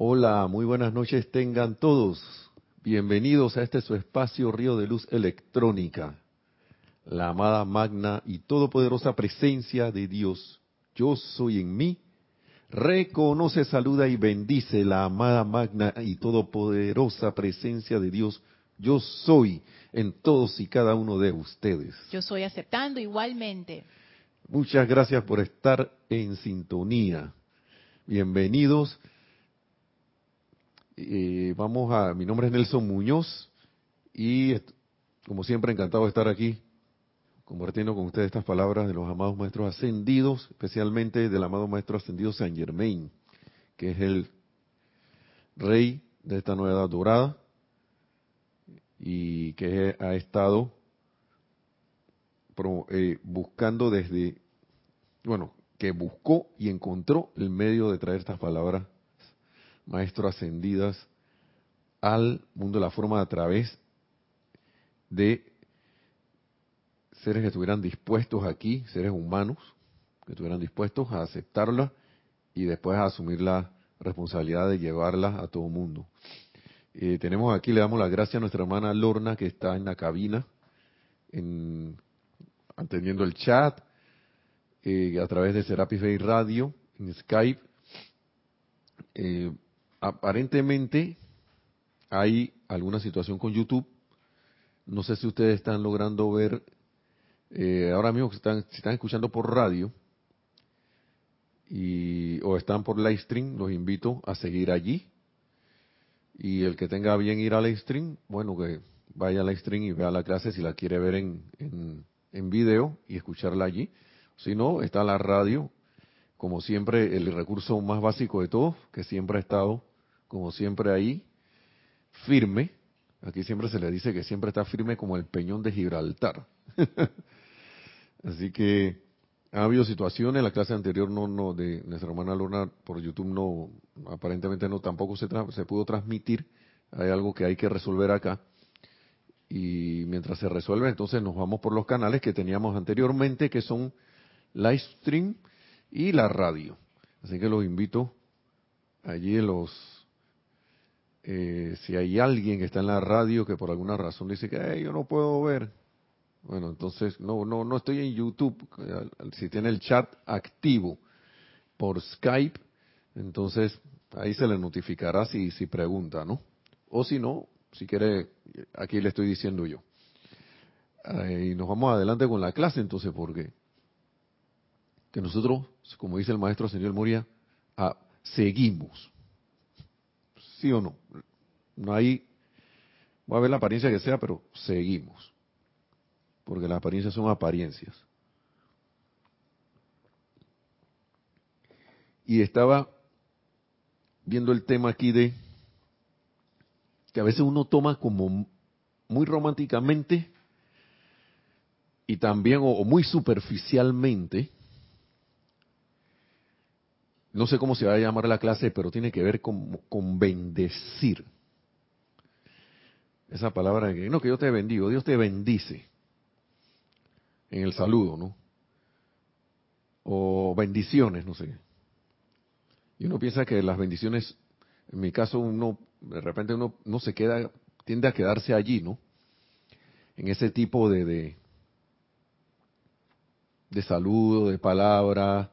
Hola, muy buenas noches tengan todos. Bienvenidos a este su espacio Río de Luz Electrónica. La amada magna y todopoderosa presencia de Dios, yo soy en mí, reconoce, saluda y bendice la amada magna y todopoderosa presencia de Dios, yo soy en todos y cada uno de ustedes. Yo soy aceptando igualmente. Muchas gracias por estar en sintonía. Bienvenidos. Eh, vamos a, mi nombre es Nelson Muñoz y como siempre encantado de estar aquí compartiendo con ustedes estas palabras de los amados maestros ascendidos, especialmente del amado maestro ascendido Saint Germain, que es el rey de esta nueva edad dorada y que ha estado eh, buscando desde, bueno, que buscó y encontró el medio de traer estas palabras, maestros ascendidas, al mundo de la forma a través de seres que estuvieran dispuestos aquí, seres humanos, que estuvieran dispuestos a aceptarla y después a asumir la responsabilidad de llevarla a todo mundo. Eh, tenemos aquí, le damos las gracias a nuestra hermana Lorna, que está en la cabina, en, atendiendo el chat, eh, a través de Serapis Bay Radio, en Skype. Eh, aparentemente hay alguna situación con YouTube. No sé si ustedes están logrando ver eh, ahora mismo que están, si están escuchando por radio y, o están por live stream, los invito a seguir allí. Y el que tenga bien ir a live stream, bueno, que vaya a live stream y vea la clase si la quiere ver en, en, en video y escucharla allí. Si no, está la radio, como siempre, el recurso más básico de todos, que siempre ha estado, como siempre, ahí, firme. Aquí siempre se le dice que siempre está firme como el peñón de Gibraltar. Así que ha habido situaciones, la clase anterior no, no, de nuestra hermana Lorna por YouTube no, aparentemente no, tampoco se, se pudo transmitir. Hay algo que hay que resolver acá. Y mientras se resuelve, entonces nos vamos por los canales que teníamos anteriormente, que son live stream y la radio. Así que los invito allí en los eh, si hay alguien que está en la radio que por alguna razón dice que yo no puedo ver, bueno, entonces no, no, no estoy en YouTube. Si tiene el chat activo por Skype, entonces ahí se le notificará si, si pregunta, ¿no? O si no, si quiere, aquí le estoy diciendo yo. y nos vamos adelante con la clase entonces, porque que nosotros, como dice el maestro señor Moria, ah, seguimos. ¿Sí o no? No hay, va a ver la apariencia que sea, pero seguimos porque las apariencias son apariencias. Y estaba viendo el tema aquí de que a veces uno toma como muy románticamente y también o, muy superficialmente, no sé cómo se va a llamar la clase, pero tiene que ver con, con bendecir. Esa palabra que no, que yo te bendigo, Dios te bendice en el saludo, ¿no? O bendiciones, no sé. Y uno piensa que las bendiciones, en mi caso, uno, de repente uno no se queda, tiende a quedarse allí, ¿no? En ese tipo de, de, de saludo, de palabra,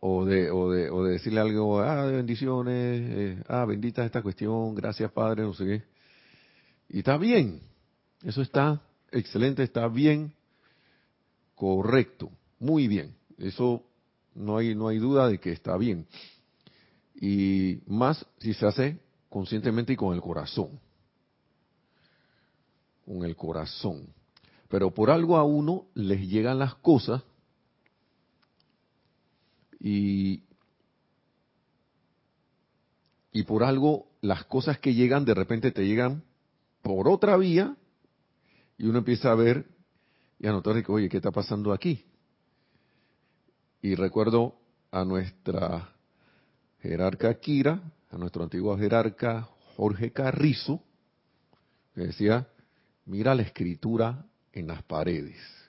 o de, o de, o de decirle algo, ah, bendiciones, eh, ah, bendita esta cuestión, gracias Padre, no sé qué. Y está bien, eso está excelente, está bien, Correcto, muy bien. Eso no hay no hay duda de que está bien. Y más si se hace conscientemente y con el corazón. Con el corazón. Pero por algo a uno les llegan las cosas y y por algo las cosas que llegan de repente te llegan por otra vía y uno empieza a ver y anotar que, oye, ¿qué está pasando aquí? Y recuerdo a nuestra jerarca Kira, a nuestro antiguo jerarca Jorge Carrizo, que decía, mira la escritura en las paredes.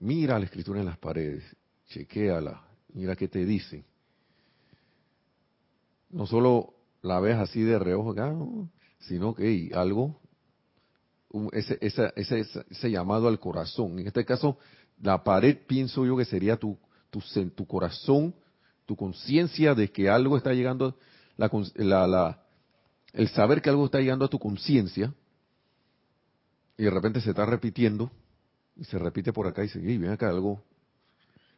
Mira la escritura en las paredes, chequéala, mira qué te dice. no solo la ves así de reojo, sino que algo, ese, ese, ese, ese, llamado al corazón. En este caso, la pared pienso yo que sería tu, tu, tu corazón, tu conciencia de que algo está llegando, la, la, el saber que algo está llegando a tu conciencia, y de repente se está repitiendo, y se repite por acá y dice, ven acá algo,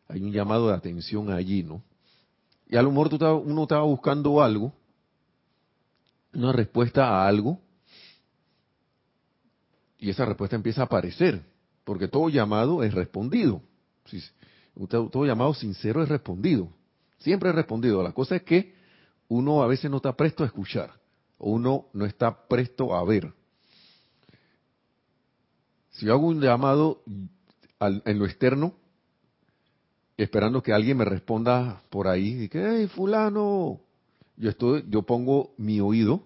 hay un llamado de atención allí, ¿no? Y a lo mejor tú uno estaba buscando algo, una respuesta a algo, y esa respuesta empieza a aparecer, porque todo llamado es respondido. Todo llamado sincero es respondido. Siempre es respondido. La cosa es que uno a veces no está presto a escuchar, o uno no está presto a ver. Si yo hago un llamado en lo externo, esperando que alguien me responda por ahí, y que, hey, fulano, yo estoy, yo pongo mi oído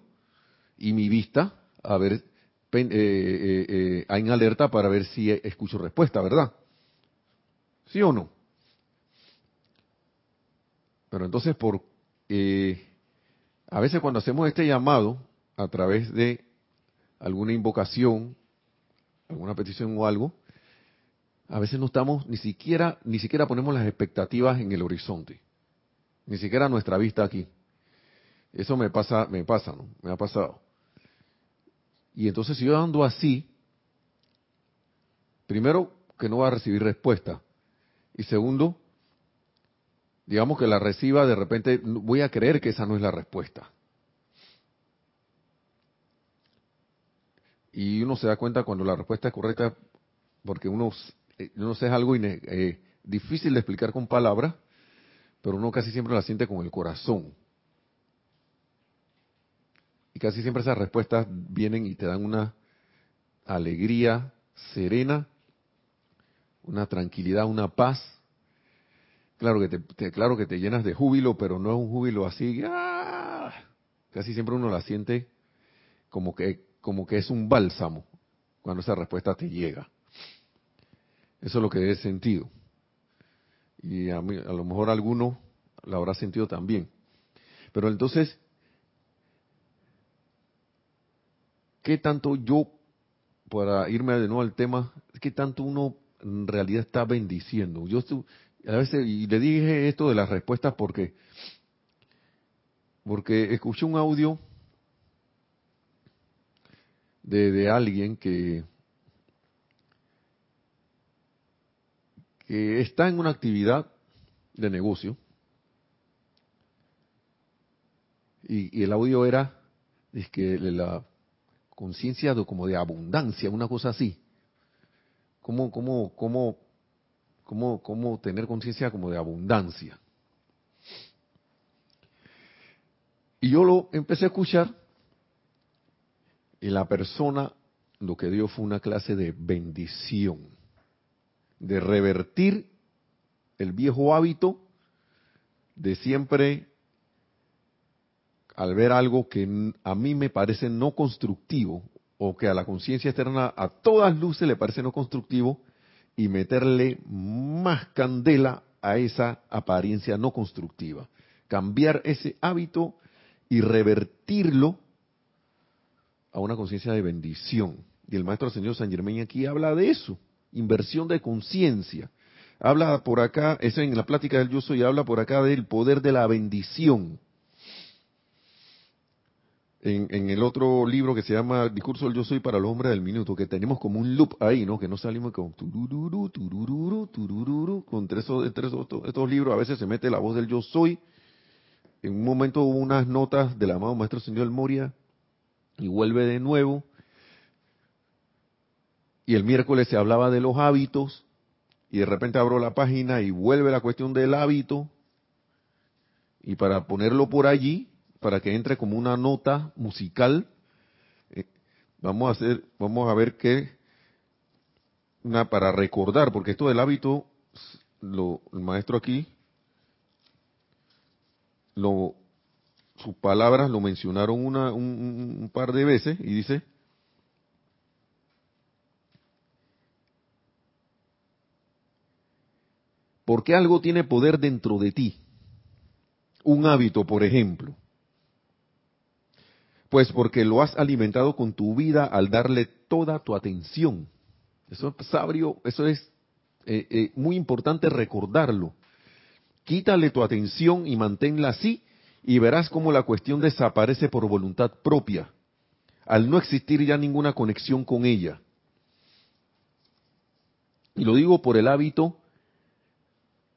y mi vista a ver, eh, eh, eh, en alerta para ver si escucho respuesta, ¿verdad? ¿Sí o no? Pero entonces, por a veces cuando hacemos este llamado a través de alguna invocación alguna petición o algo, a veces no estamos ni siquiera, ni siquiera ponemos las expectativas en el horizonte, ni siquiera nuestra vista aquí. Eso me pasa, me pasa, ¿no? Me ha pasado. Y entonces si yo ando así, primero que no va a recibir respuesta. Y segundo, digamos que la reciba, de repente voy a creer que esa no es la respuesta. Y uno se da cuenta cuando la respuesta es correcta porque uno, eh, no sé, es algo eh, difícil de explicar con palabras, pero uno casi siempre la siente con el corazón. Y casi siempre esas respuestas vienen y te dan una alegría serena, una tranquilidad, una paz. Claro que te, claro que te llenas de júbilo, pero no es un júbilo así. ¡ah! Casi siempre uno la siente como que como que es un bálsamo cuando esa respuesta te llega. Eso es lo que he sentido. Y a, mí, a lo mejor alguno la habrá sentido también. Pero entonces, ¿qué tanto yo, para irme de nuevo al tema, qué tanto uno en realidad está bendiciendo? Yo a veces, y le dije esto de las respuestas porque, porque escuché un audio de, alguien que, que está en una actividad de negocio y, el audio era es que la conciencia como de abundancia, una cosa así. ¿Cómo, cómo, cómo, cómo, cómo tener conciencia como de abundancia? Y yo lo empecé a escuchar y la persona lo que dio fue una clase de bendición, de revertir el viejo hábito de siempre, al ver algo que a mí me parece no constructivo, o que a la conciencia externa a todas luces le parece no constructivo, y meterle más candela a esa apariencia no constructiva. Cambiar ese hábito y revertirlo a una conciencia de bendición. Y el maestro señor San Germain aquí habla de eso, inversión de conciencia. Habla por acá, eso en la plática del yo soy, habla por acá del poder de la bendición. En, el otro libro que se llama Discurso del Yo Soy para los Hombres del Minuto, que tenemos como un loop ahí, ¿no? Que no salimos con turururu, turururu, turururu, con tres, tres estos libros a veces se mete la voz del Yo Soy. En un momento hubo unas notas del amado Maestro Señor Moria y vuelve de nuevo. Y el miércoles se hablaba de los hábitos y de repente abro la página y vuelve la cuestión del hábito y para ponerlo por allí, para que entre como una nota musical, eh, vamos a hacer, vamos a ver qué, una para recordar, porque esto del hábito, lo, el maestro aquí lo sus palabras lo mencionaron una, un, par de veces y dice, porque algo tiene poder dentro de ti. Un hábito, por ejemplo. Pues porque lo has alimentado con tu vida al darle toda tu atención. Eso es sabrio, eso es eh, eh, muy importante recordarlo. Quítale tu atención y manténla así y verás cómo la cuestión desaparece por voluntad propia, al no existir ya ninguna conexión con ella. Y lo digo por el hábito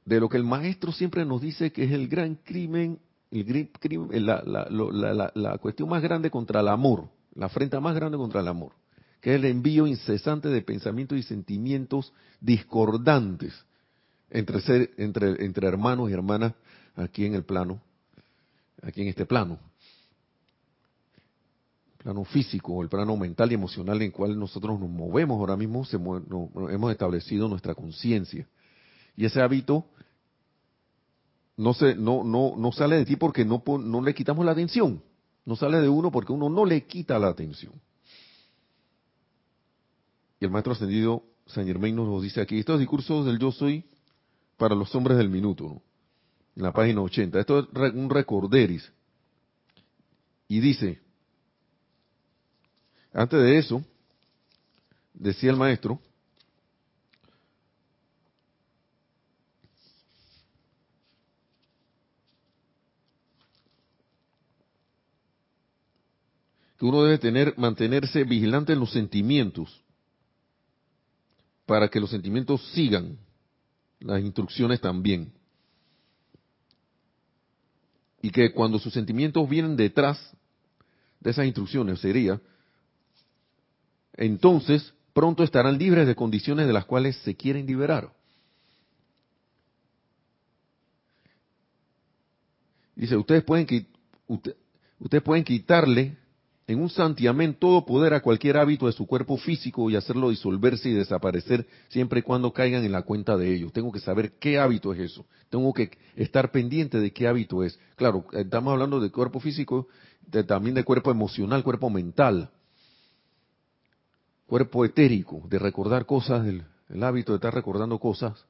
de lo que el maestro siempre nos dice que es el gran crimen, el la, la, cuestión más grande contra el amor, la afrenta más grande contra el amor, que es el envío incesante de pensamientos y sentimientos discordantes entre, ser, entre hermanos y hermanas aquí en el plano, aquí en este plano plano físico, el plano mental y emocional en el cual nosotros nos movemos ahora mismo, se hemos establecido nuestra conciencia. Y ese hábito no, se, no, no, no sale de ti porque no, no le quitamos la atención. No sale de uno porque uno no le quita la atención. Y el maestro ascendido San Germain nos dice aquí, estos discursos del yo soy para los hombres del minuto, en la página 80. Esto es un recorderis. Y dice, antes de eso, decía el maestro, que uno debe tener, mantenerse vigilante en los sentimientos, para que los sentimientos sigan las instrucciones también. Y que cuando sus sentimientos vienen detrás de esas instrucciones, sería entonces pronto estarán libres de condiciones de las cuales se quieren liberar. Dice, ustedes pueden, ustedes pueden quitarle en un santiamén todo poder a cualquier hábito de su cuerpo físico y hacerlo disolverse y desaparecer siempre y cuando caigan en la cuenta de ellos. Tengo que saber qué hábito es eso. Tengo que estar pendiente de qué hábito es. Claro, estamos hablando de cuerpo físico, también de cuerpo emocional, cuerpo mental cuerpo etérico, de recordar cosas, el, hábito de estar recordando cosas,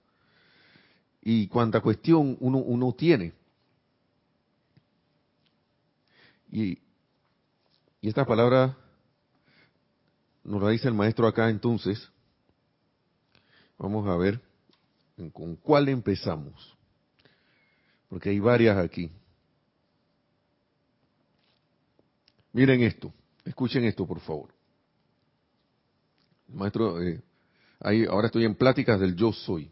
y cuánta cuestión uno, uno tiene. Y, y esta palabra nos la dice el maestro acá entonces. Vamos a ver con cuál empezamos. Porque hay varias aquí. Miren esto, escuchen esto por favor. Maestro, eh, ahí, ahora estoy en pláticas del yo soy.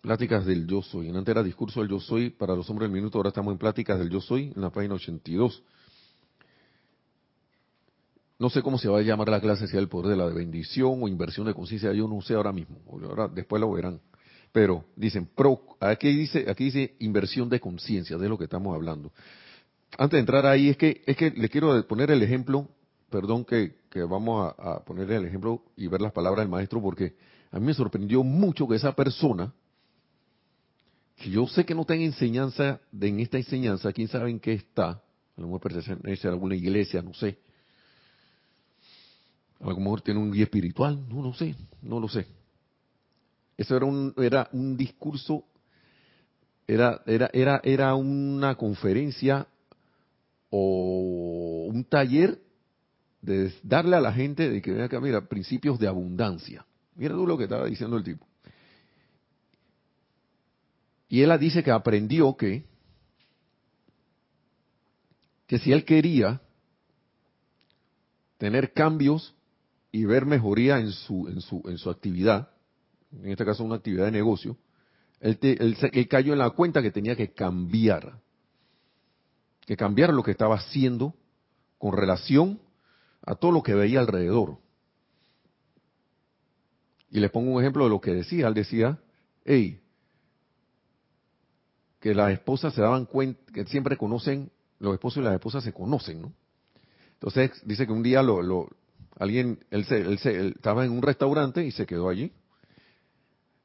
Pláticas del yo soy. En antes era discurso del yo soy para los hombres del minuto, ahora estamos en pláticas del yo soy en la página 82. No sé cómo se va a llamar la clase, si el poder de la bendición o inversión de conciencia, yo no sé ahora mismo, ahora después lo verán. Pero dicen, pro, aquí dice, aquí dice inversión de conciencia, de lo que estamos hablando. Antes de entrar ahí, es que, es que le quiero poner el ejemplo perdón que, vamos a, a, poner el ejemplo y ver las palabras del maestro, porque a mí me sorprendió mucho que esa persona, que yo sé que no está en enseñanza, de, en esta enseñanza, quién sabe en qué está, a lo mejor a alguna iglesia, no sé. A lo mejor tiene un guía espiritual, no lo sé, no lo sé. Eso era un, era un discurso, era, era, era, era una conferencia o un taller de darle a la gente de que acá, mira, principios de abundancia. Mira tú lo que estaba diciendo el tipo. Y él dice que aprendió que, que si él quería tener cambios y ver mejoría en su, en su, en su actividad, en este caso una actividad de negocio, él, él cayó en la cuenta que tenía que cambiar, que cambiar lo que estaba haciendo con relación a todo lo que veía alrededor. Y les pongo un ejemplo de lo que decía. Él decía, hey, que las esposas se daban cuenta, que siempre conocen, los esposos y las esposas se conocen, ¿no? Entonces dice que un día lo, lo alguien, él, se, él, se, estaba en un restaurante y se quedó allí.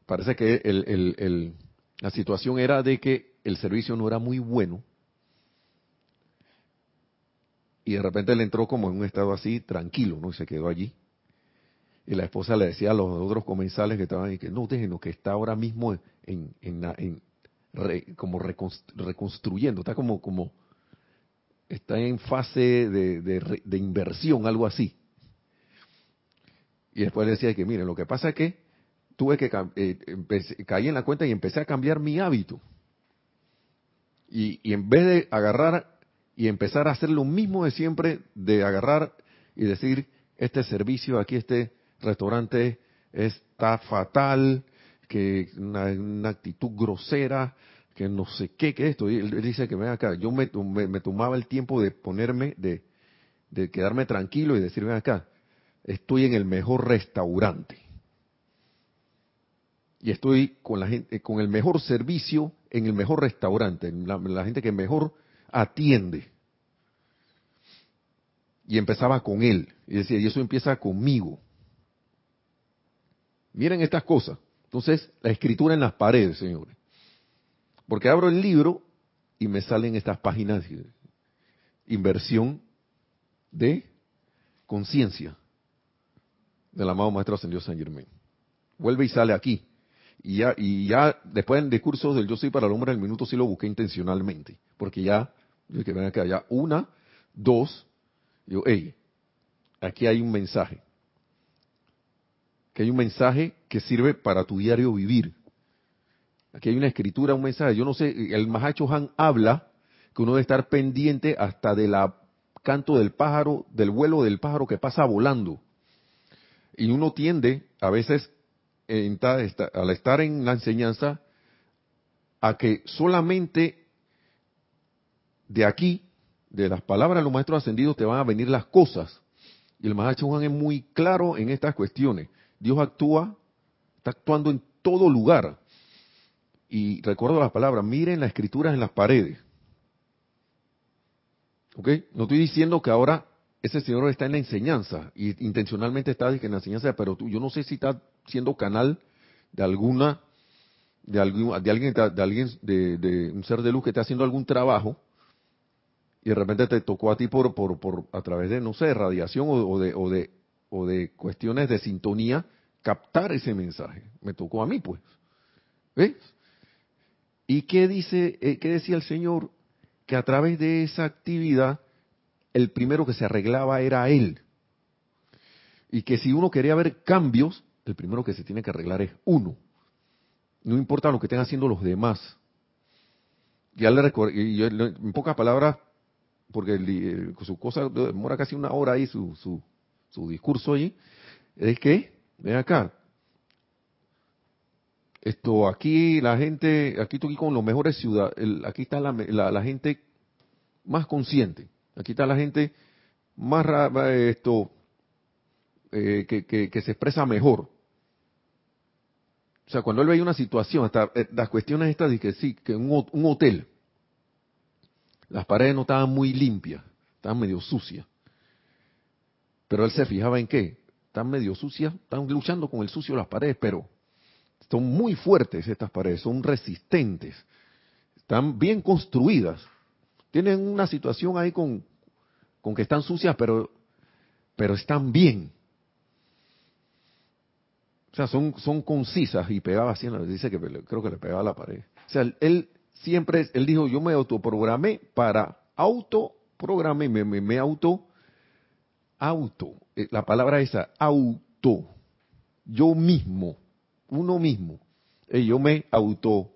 Parece que el, el, el, la situación era de que el servicio no era muy bueno y de repente él entró como en un estado así tranquilo, ¿no? Y se quedó allí. Y la esposa le decía a los otros comensales que estaban ahí que no, lo que está ahora mismo en, en, en como reconstruyendo, está como, como está en fase de, de, de inversión, algo así. Y después decía que, miren, lo que pasa es que tuve que eh, caí en la cuenta y empecé a cambiar mi hábito. Y, y, en vez de agarrar y empezar a hacer lo mismo de siempre, de agarrar y decir, este servicio aquí, este restaurante está fatal, que una, actitud grosera, que no sé qué, que esto. Y él, dice que ven acá, yo me, me, tomaba el tiempo de ponerme, de, de quedarme tranquilo y decir, ven acá, estoy en el mejor restaurante. Y estoy con la gente, con el mejor servicio en el mejor restaurante, la, la gente que mejor atiende. Y empezaba con él. Y decía, y eso empieza conmigo. Miren estas cosas. Entonces, la escritura en las paredes, señores. Porque abro el libro y me salen estas páginas. Inversión de conciencia del amado Maestro Ascendido San Germain. Vuelve y sale aquí. Y ya, y ya después en discursos del Yo soy para el hombre del minuto sí lo busqué intencionalmente. Porque ya, que ven acá, ya una, dos, digo, hey, aquí hay un mensaje. Que hay un mensaje que sirve para tu diario vivir. Aquí hay una escritura, un mensaje. Yo no sé, el Mahacho Han habla que uno debe estar pendiente hasta del canto del pájaro, del vuelo del pájaro que pasa volando. Y uno tiende, a veces, al estar en la enseñanza, a que solamente de aquí, de las palabras de los maestros ascendidos, te van a venir las cosas. Y el Mahacho Han es muy claro en estas cuestiones. Dios actúa, está actuando en todo lugar y recuerdo las palabras, miren las escrituras en las paredes. ¿Ok? No estoy diciendo que ahora ese señor está en la enseñanza y intencionalmente está en la enseñanza, pero tú, yo no sé si está siendo canal de alguna, de, algún, alguien, de, alguien de, un ser de luz que está haciendo algún trabajo y de repente te tocó a ti por, por, por a través de, no sé, radiación o, de, o, de, o de cuestiones de sintonía captar ese mensaje. Me tocó a mí, pues. ¿Ves? ¿Y qué dice, eh, qué decía el Señor? Que a través de esa actividad, el primero que se arreglaba era Él. Y que si uno quería ver cambios, el primero que se tiene que arreglar es uno. No importa lo que estén haciendo los demás. Ya le y en pocas palabras, porque su cosa demora casi una hora ahí, su, su, su discurso ahí, es que, ven acá, esto aquí la gente, aquí estoy con los mejores ciudades, aquí está la, la, gente más consciente, aquí está la gente más esto eh, que, que, se expresa mejor. O sea, cuando él veía una situación, hasta eh, las cuestiones estas de que sí, que un, un hotel, las paredes no estaban muy limpias, estaban medio sucias. Pero él se fijaba en qué, están medio sucias, están luchando con el sucio las paredes, pero son muy fuertes estas paredes, son resistentes, están bien construidas. Tienen una situación ahí con, con que están sucias, pero, pero están bien. O sea, son, son concisas y pegaba así, dice que creo que le pegaba la pared. O sea, él siempre, él dijo, yo me autoprogramé para autoprogramé, me, me, me auto, auto, eh, la palabra esa, auto, yo mismo uno mismo. Y yo me auto,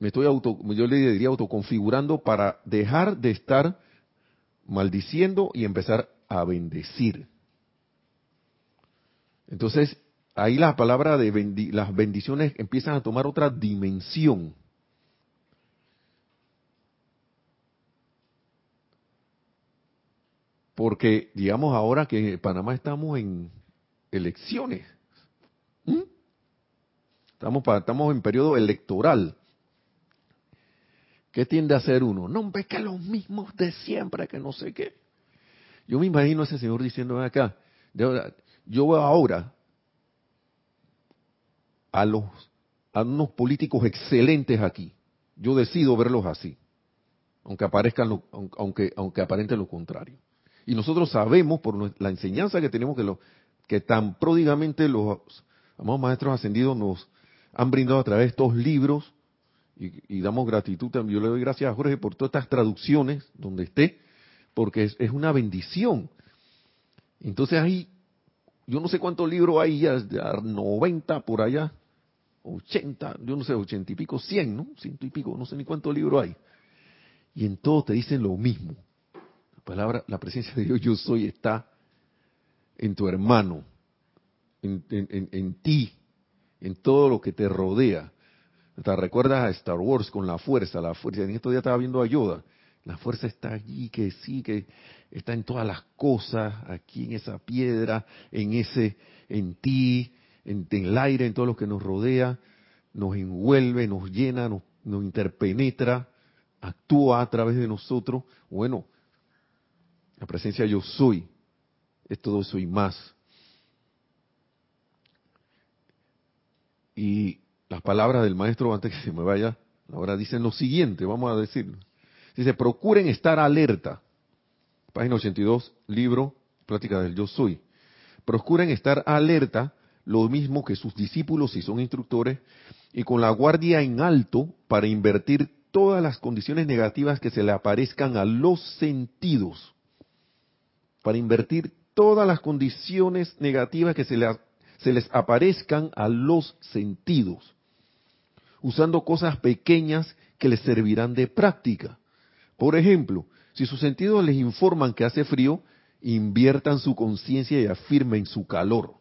me estoy auto, yo le diría autoconfigurando para dejar de estar maldiciendo y empezar a bendecir. Entonces, ahí la palabra de las bendiciones empiezan a tomar otra dimensión. Porque, digamos, ahora que en Panamá estamos en elecciones. Estamos, estamos en periodo electoral. ¿Qué tiende a hacer uno? No, ve que los mismos de siempre, que no sé qué. Yo me imagino a ese señor diciendo acá, yo veo ahora a los a unos políticos excelentes aquí. Yo decido verlos así, aunque aparezcan aunque aunque aparenten lo contrario. Y nosotros sabemos por la enseñanza que tenemos que lo, que tan pródigamente los amados maestros ascendidos nos han brindado a través de estos libros Y, damos gratitud también. Yo le doy gracias a Jorge por todas estas traducciones donde esté, porque es, una bendición. Entonces ahí, yo no sé cuántos libros hay, ya, ya 90 por allá, 80, yo no sé, 80 y pico, 100, ¿no? Ciento y pico, no sé ni cuántos libros hay. Y en todos te dicen lo mismo. La palabra, la presencia de Dios, yo soy, está en tu hermano, en- en- en ti, en todo lo que te rodea. ¿Te recuerdas a Star Wars con la fuerza? La fuerza, en estos días estaba viendo a Yoda. La fuerza está allí, que sí, que está en todas las cosas, aquí en esa piedra, en ese, en ti, en, el aire, en todo lo que nos rodea, nos envuelve, nos llena, nos, nos interpenetra, actúa a través de nosotros. Bueno, la presencia yo soy, es todo eso más. Y las palabras del maestro, antes que se me vaya, ahora dicen lo siguiente, vamos a decir. Dice, procuren estar alerta. Página 82, libro, Plática del Yo Soy. Procuren estar alerta, lo mismo que sus discípulos si son instructores, y con la guardia en alto para invertir todas las condiciones negativas que se le aparezcan a los sentidos. Para invertir todas las condiciones negativas que se les aparezcan a los sentidos usando cosas pequeñas que les servirán de práctica. Por ejemplo, si sus sentidos les informan que hace frío, inviertan su conciencia y afirmen su calor.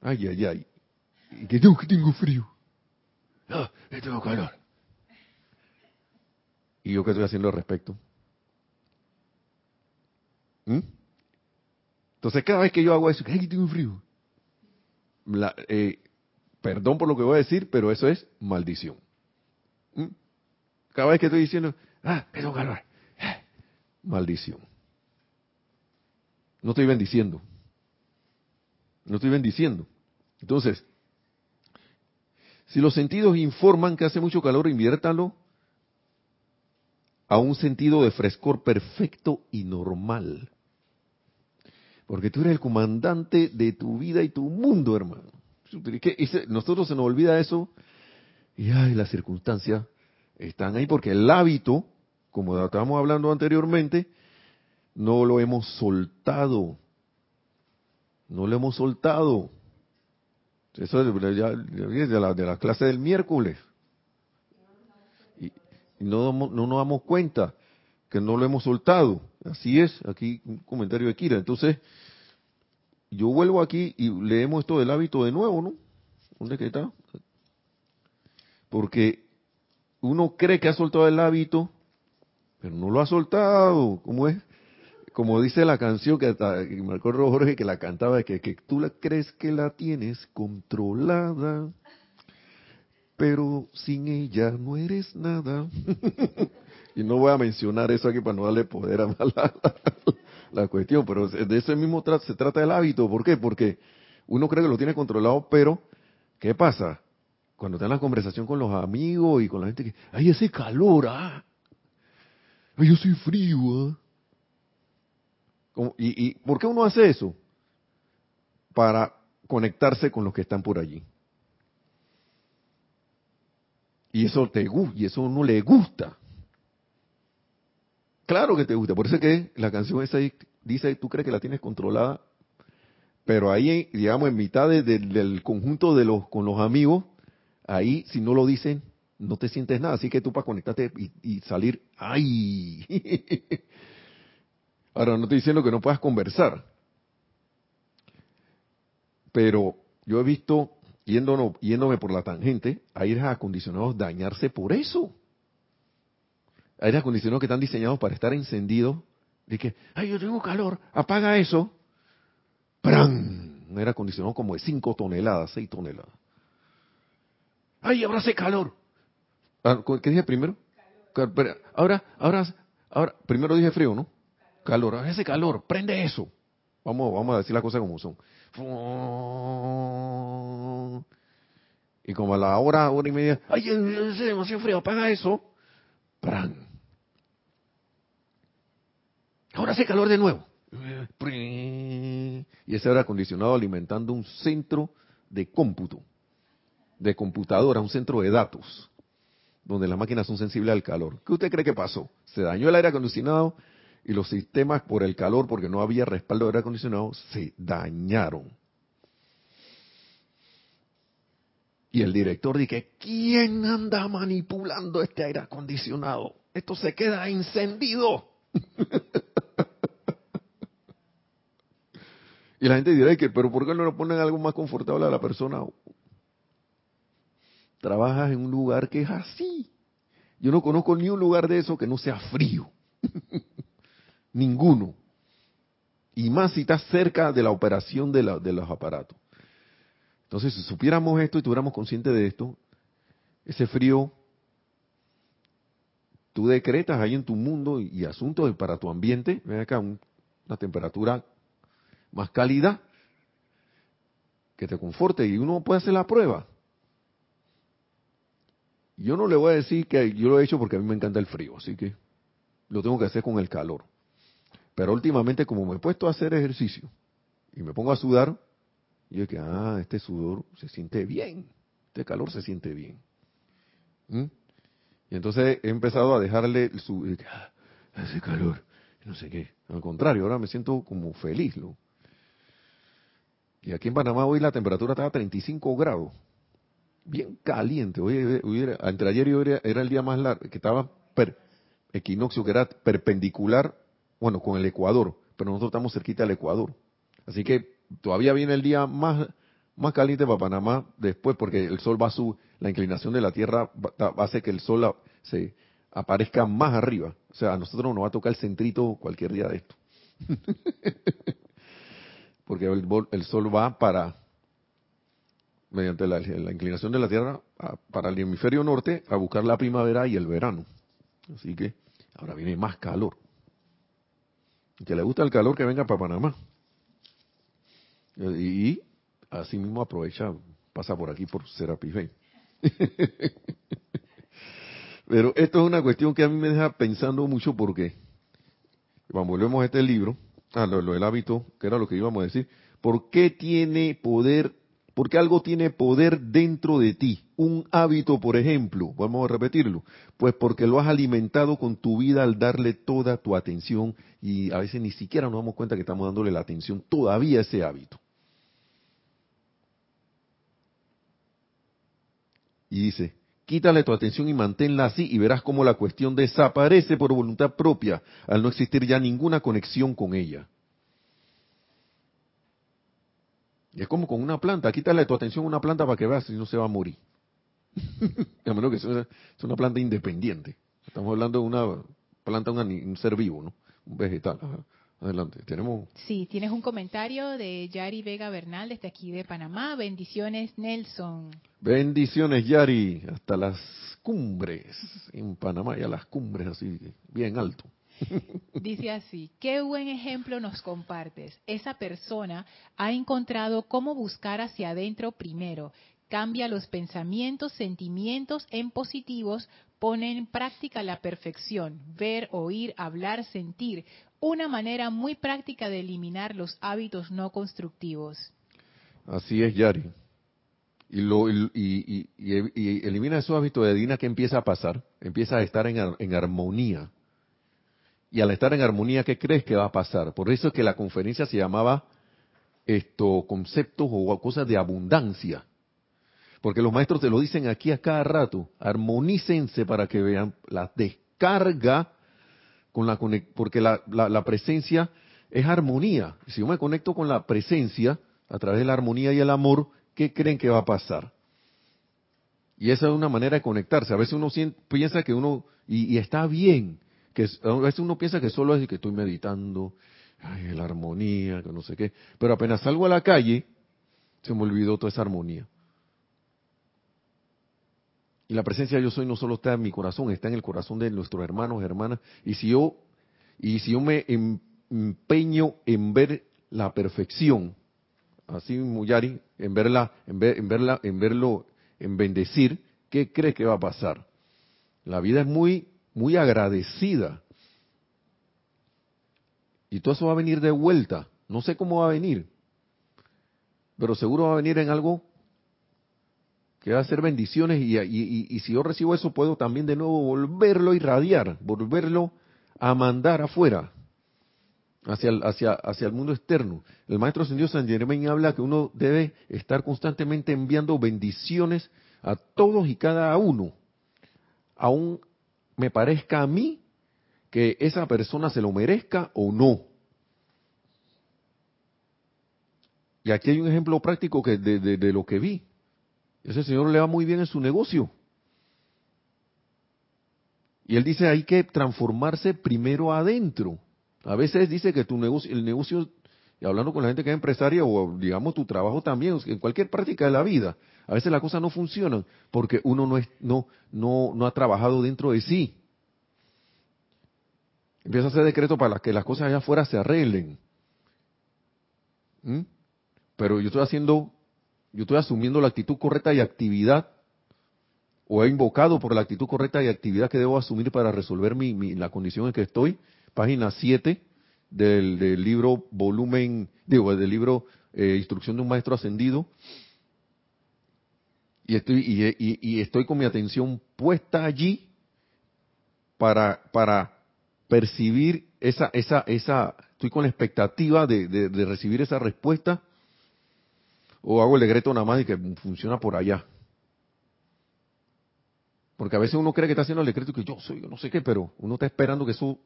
Ay, ay, ay. Y que yo que tengo frío. Ah, tengo calor. ¿Y yo qué estoy haciendo al respecto? ¿Mm? Entonces, cada vez que yo hago eso, que tengo frío. La- eh, perdón por lo que voy a decir, pero eso es maldición. ¿Mm? Cada vez que estoy diciendo, ah, tengo calor, eh, maldición. No estoy bendiciendo. No estoy bendiciendo. Entonces, si los sentidos informan que hace mucho calor, inviértalo a un sentido de frescor perfecto y normal. Porque tú eres el comandante de tu vida y tu mundo, hermano. Nosotros se nos olvida eso y ay, las circunstancias están ahí porque el hábito, como estábamos hablando anteriormente, no lo hemos soltado. No lo hemos soltado. Eso es ya- de la, de la clase del miércoles. Y, no, no nos damos cuenta que no lo hemos soltado. Así es, aquí un comentario de Kira. Entonces, yo vuelvo aquí y leemos esto del hábito de nuevo, ¿no? ¿Dónde está? Porque uno cree que ha soltado el hábito, pero no lo ha soltado. ¿Cómo es? Como dice la canción que, que me acuerdo Jorge que la cantaba, que, que tú la crees que la tienes controlada, pero sin ella no eres nada. y no voy a mencionar eso aquí para no darle poder a la, la cuestión, pero de ese mismo se trata el hábito. ¿Por qué? Porque uno cree que lo tiene controlado, pero ¿qué pasa? Cuando está en la conversación con los amigos y con la gente que, ay, ese calor, ah, ay, yo soy frío, ah. ¿Y, ¿Y por qué uno hace eso? Para conectarse con los que están por allí. Y eso te gusta, y eso a uno le gusta. Claro que te gusta, por eso es que la canción esa dice, tú crees que la tienes controlada, pero ahí, digamos, en mitad de- de- del conjunto de los con los amigos, ahí si no lo dicen, no te sientes nada, así que tú para conectarte y, salir, ¡ay! Ahora, no estoy diciendo que no puedas conversar, pero yo he visto, yéndome por la tangente, aires acondicionados dañarse por eso. Aires acondicionados que están diseñados para estar encendidos, de que, ay, yo tengo calor, apaga eso. ¡Pran! Un aire acondicionado como de 5 toneladas, 6 toneladas. ¡Ay, ahora hace calor! Ah, ¿Qué dije primero? Ahora, ahora, ahora, primero dije frío, ¿no? Calor, ahora hace calor, prende eso. Vamos, vamos a decir las cosas como son. Y como a la hora, hora y media, ay, es demasiado frío, apaga eso. ¡Pran! Ahora hace calor de nuevo. Y ese aire acondicionado alimentando un centro de cómputo, de computadora, un centro de datos. donde las máquinas son sensibles al calor. ¿Qué usted cree que pasó? Se dañó el aire acondicionado y los sistemas por el calor, porque no había respaldo de aire acondicionado, se dañaron. Y el director dice, ¿quién anda manipulando este aire acondicionado? Esto se queda encendido. y la gente dirá, pero ¿por qué no le ponen algo más confortable a la persona? Trabajas en un lugar que es así. Yo no conozco ni un lugar de eso que no sea frío. Ninguno. Y más si estás cerca de la operación de, los aparatos. Entonces, si supiéramos esto y tuviéramos consciente de esto, ese frío, tú decretas ahí en tu mundo y, asuntos para tu ambiente, ven acá, una temperatura más cálida, que te conforte y uno puede hacer la prueba. Yo no le voy a decir que yo lo he hecho porque a mí me encanta el frío, así que lo tengo que hacer con el calor. Pero últimamente como me he puesto a hacer ejercicio y me pongo a sudar, yo que, ah, este sudor se siente bien, este calor se siente bien. ¿Mm? Y entonces he empezado a dejarle su, ah, ese calor, no sé qué. Al contrario, ahora me siento como feliz. ¿no? Y aquí en Panamá hoy la temperatura estaba a 35 grados bien caliente. Hoy, entre ayer y hoy era, el día más largo, que estaba equinoccio, que era perpendicular, bueno, con el Ecuador, pero nosotros estamos cerquita del Ecuador. Así que todavía viene el día más, más caliente para Panamá después, porque el sol va a su, la inclinación de la Tierra va, a hacer que el sol se aparezca más arriba. O sea, a nosotros nos va a tocar el centrito cualquier día de esto. porque el sol va para mediante la, inclinación de la Tierra para el hemisferio norte a buscar la primavera y el verano. Así que ahora viene más calor. Y que le gusta el calor que venga para Panamá. Y, así mismo aprovecha, pasa por aquí por Serapis Bay. Pero esto es una cuestión que a mí me deja pensando mucho porque, cuando volvemos a este libro, a lo, del hábito, que era lo que íbamos a decir, ¿por qué tiene poder porque algo tiene poder dentro de ti. Un hábito, por ejemplo, vamos a repetirlo, pues porque lo has alimentado con tu vida al darle toda tu atención y a veces ni siquiera nos damos cuenta que estamos dándole la atención todavía a ese hábito. Y dice, quítale tu atención y manténla así y verás cómo la cuestión desaparece por voluntad propia al no existir ya ninguna conexión con ella. Y es como con una planta, quítale tu atención a una planta para que veas si no se va a morir. a menos que sea, una planta independiente. Estamos hablando de una planta, un, ser vivo, ¿no? Un vegetal. Adelante, tenemos... Sí, tienes un comentario de Yari Vega Bernal desde aquí de Panamá. Bendiciones, Nelson. Bendiciones, Yari. Hasta las cumbres en Panamá, y a las cumbres así, bien alto. Dice así, qué buen ejemplo nos compartes. Esa persona ha encontrado cómo buscar hacia adentro primero, cambia los pensamientos, sentimientos en positivos, pone en práctica la perfección, ver, oír, hablar, sentir, una manera muy práctica de eliminar los hábitos no constructivos. Así es, Yari. Y, lo, y, elimina esos hábitos de Dina que empieza a pasar, empieza a estar en armonía y al estar en armonía, ¿qué crees que va a pasar? Por eso es que la conferencia se llamaba esto conceptos o cosas de abundancia. Porque los maestros te lo dicen aquí a cada rato, armonícense para que vean la descarga con la porque la, la presencia es armonía. Si yo me conecto con la presencia a través de la armonía y el amor, ¿qué creen que va a pasar? Y esa es una manera de conectarse. A veces uno piensa que uno, y, y está bien, que a veces uno piensa que solo es que estoy meditando, ay, la armonía, que no sé qué, pero apenas salgo a la calle, se me olvidó toda esa armonía. Y la presencia de yo soy no solo está en mi corazón, está en el corazón de nuestros hermanos, hermanas, y si yo y si yo me em, empeño en ver la perfección, así Muyari, en verla, en, ver, en verla, en verlo, en bendecir, ¿qué crees que va a pasar? La vida es muy muy agradecida. Y todo eso va a venir de vuelta. No sé cómo va a venir, pero seguro va a venir en algo que va a ser bendiciones y, si yo recibo eso puedo también de nuevo volverlo a irradiar, volverlo a mandar afuera, hacia el, hacia, hacia el mundo externo. El maestro ascendido San Germain habla que uno debe estar constantemente enviando bendiciones a todos y cada uno, aún me parezca a mí que esa persona se lo merezca o no. Y aquí hay un ejemplo práctico que de, lo que vi. Ese señor le va muy bien en su negocio. Y él dice, hay que transformarse primero adentro. A veces dice que tu negocio, el negocio, y hablando con la gente que es empresaria o digamos tu trabajo también, en cualquier práctica de la vida, a veces las cosas no funcionan porque uno no, es, no, no, no ha trabajado dentro de sí. Empieza a hacer decreto para que las cosas allá afuera se arreglen. ¿Mm? Pero yo estoy haciendo, yo estoy asumiendo la actitud correcta y actividad, o he invocado por la actitud correcta y actividad que debo asumir para resolver mi, la condición en que estoy. Página 7 del, libro volumen, digo, del libro eh, Instrucción de un Maestro Ascendido. Y estoy, y, estoy con mi atención puesta allí para, para percibir esa, esa, esa, estoy con la expectativa de, recibir esa respuesta, o hago el decreto nada más y que funciona por allá. Porque a veces uno cree que está haciendo el decreto y que yo soy, yo no sé qué, pero uno está esperando que eso,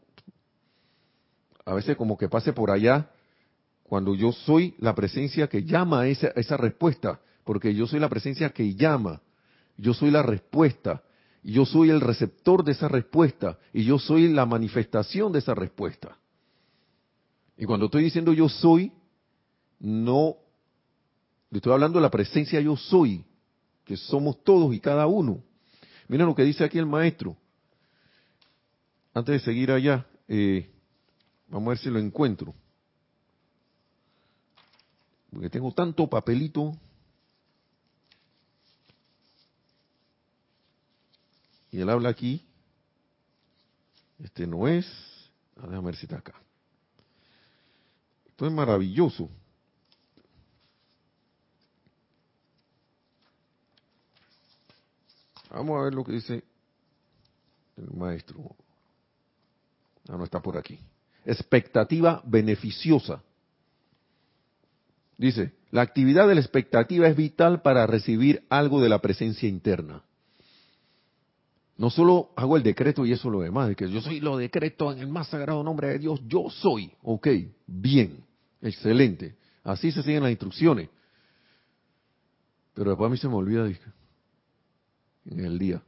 a veces como que pase por allá, cuando yo soy la presencia que llama a esa, esa respuesta, porque yo soy la presencia que llama, yo soy la respuesta, yo soy el receptor de esa respuesta y yo soy la manifestación de esa respuesta. Y cuando estoy diciendo yo soy, no, estoy hablando de la presencia yo soy, que somos todos y cada uno. Miren lo que dice aquí el maestro. Antes de seguir allá, eh, vamos a ver si lo encuentro. Porque tengo tanto papelito Y él habla aquí. Este no es. A déjame ver si está acá. Esto es maravilloso. Vamos a ver lo que dice el maestro. Ah, no está por aquí. Expectativa beneficiosa. Dice, la actividad de la expectativa es vital para recibir algo de la presencia interna. No solo hago el decreto y eso lo demás, de que yo soy lo decreto en el más sagrado nombre de Dios, yo soy. Ok, bien, excelente. Así se siguen las instrucciones. Pero después a mí se me olvida en el día.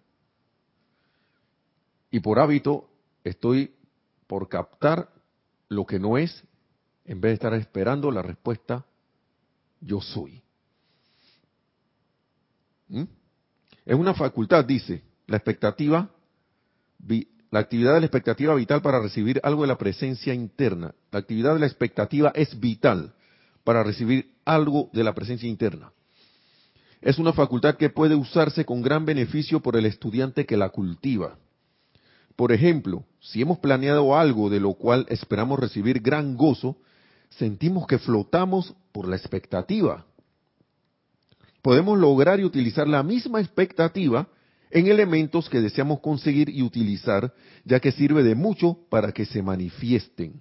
Y por hábito estoy por captar lo que no es, en vez de estar esperando la respuesta, yo soy. ¿Mm? Es una facultad, dice, la expectativa, la actividad de la expectativa vital para recibir algo de la presencia interna. La actividad de la expectativa es vital para recibir algo de la presencia interna. Es una facultad que puede usarse con gran beneficio por el estudiante que la cultiva. Por ejemplo, si hemos planeado algo de lo cual esperamos recibir gran gozo, sentimos que flotamos por la expectativa. Podemos lograr y utilizar la misma expectativa en elementos que deseamos conseguir y utilizar, ya que sirve de mucho para que se manifiesten.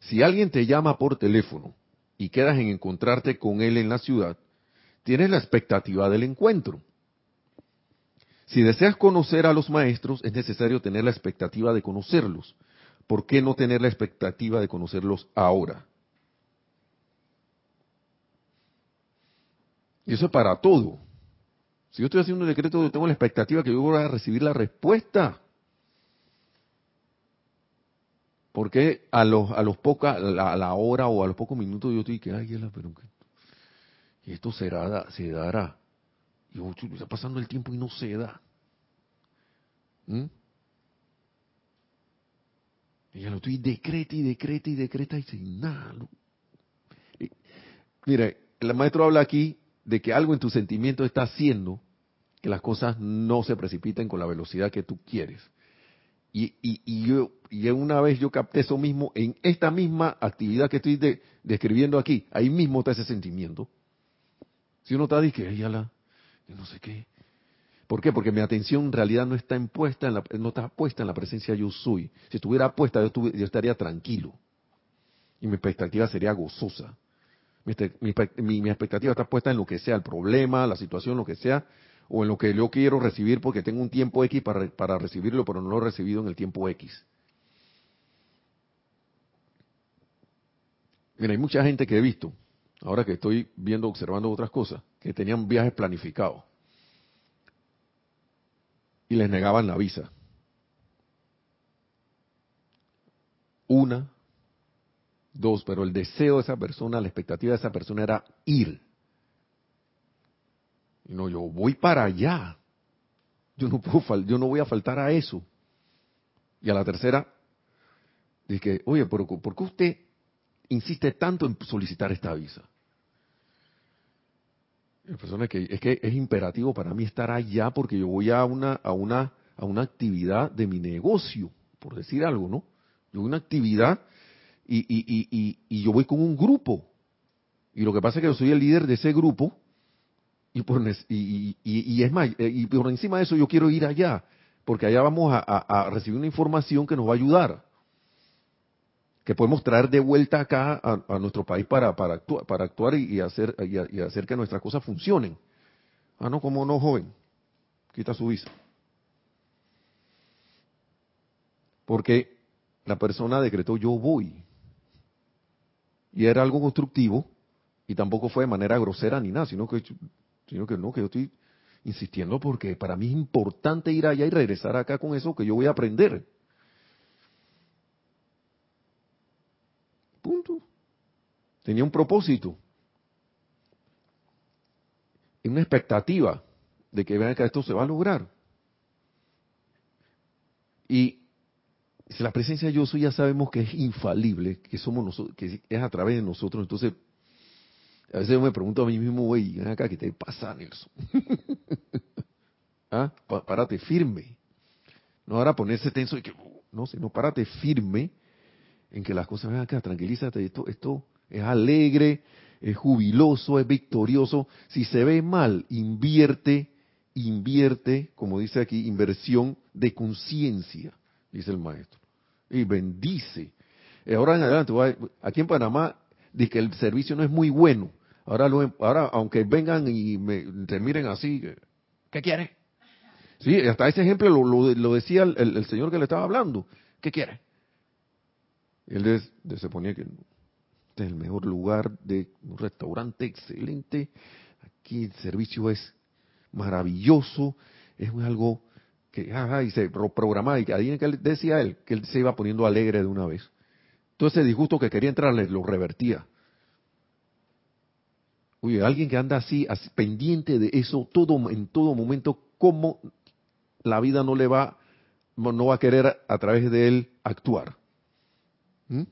Si alguien te llama por teléfono y quedas en encontrarte con él en la ciudad, tienes la expectativa del encuentro. Si deseas conocer a los maestros, es necesario tener la expectativa de conocerlos. ¿Por qué no tener la expectativa de conocerlos ahora? Y eso es para todo. Si yo estoy haciendo un decreto, yo tengo la expectativa que yo voy a recibir la respuesta. Porque a los, a los pocas, a la hora o a los pocos minutos yo estoy que, ay, pero y esto será, se dará. Y yo, está pasando el tiempo y no se da. ¿Mm? Y ya lo estoy decreta y decreta y decreta y sin nada. mire, el maestro habla aquí de que algo en tu sentimiento está haciendo que las cosas no se precipiten con la velocidad que tú quieres. Y, y, yo, y una vez yo capté eso mismo en esta misma actividad que estoy describiendo aquí, ahí mismo está ese sentimiento. Si uno está que ya la, no sé qué. ¿Por qué? Porque mi atención en realidad no está puesta en la, no está puesta en la presencia yo soy. Si estuviera puesta, yo, yo estaría tranquilo. Y mi expectativa sería gozosa. Mi, mi, expectativa está puesta en lo que sea, el problema, la situación, lo que sea, o en lo que yo quiero recibir porque tengo un tiempo X para, para recibirlo, pero no lo he recibido en el tiempo X. Mira, hay mucha gente que he visto, ahora que estoy viendo, observando otras cosas, que tenían viajes planificados y les negaban la visa. Una, dos, pero el deseo de esa persona, la expectativa de esa persona era ir. Y no, yo voy para allá. Yo no puedo, yo no voy a faltar a eso. Y a la tercera, dije, oye, ¿por qué usted insiste tanto en solicitar esta visa? La persona que es que es imperativo para mí estar allá porque yo voy a una a una a una actividad de mi negocio, por decir algo, ¿no? Yo voy a una actividad y, y, y, y, yo voy con un grupo. Y lo que pasa es que yo soy el líder de ese grupo y por y, y, es más, y por encima de eso yo quiero ir allá, porque allá vamos a, a recibir una información que nos va a ayudar que podemos traer de vuelta acá a, nuestro país para, para, actuar, para actuar y, hacer, y, hacer que nuestras cosas funcionen. Ah, no, como no, joven. Quita su visa. Porque la persona decretó yo voy. Y era algo constructivo y tampoco fue de manera grosera ni nada, sino que, sino que no, que yo estoy insistiendo porque para mí es importante ir allá y regresar acá con eso que yo voy a aprender. Tenía un propósito. Y una expectativa de que vean que esto se va a lograr. Y si la presencia de yo soy ya sabemos que es infalible, que somos nosotros, que es a través de nosotros, entonces a veces yo me pregunto a mí mismo, güey, ven acá, ¿qué te pasa, Nelson? ¿Ah? Párate firme. No ahora ponerse tenso y que, no, sino párate firme en que las cosas vengan acá, tranquilízate, esto, esto es alegre, es jubiloso, es victorioso. Si se ve mal, invierte, invierte, como dice aquí, inversión de conciencia, dice el maestro. Y bendice. Ahora en adelante, aquí en Panamá, dice que el servicio no es muy bueno. Ahora, ahora aunque vengan y me, te miren así, ¿qué quiere? Sí, hasta ese ejemplo lo, decía el, señor que le estaba hablando. ¿Qué quiere? Él se ponía que este es el mejor lugar de un restaurante excelente, aquí el servicio es maravilloso, es algo que ajá, y se programaba y que él decía él que él se iba poniendo alegre de una vez. Entonces ese disgusto que quería entrar lo revertía. Oye, alguien que anda así, pendiente de eso todo en todo momento, cómo la vida no le va, no va a querer a través de él actuar. ¿Mm?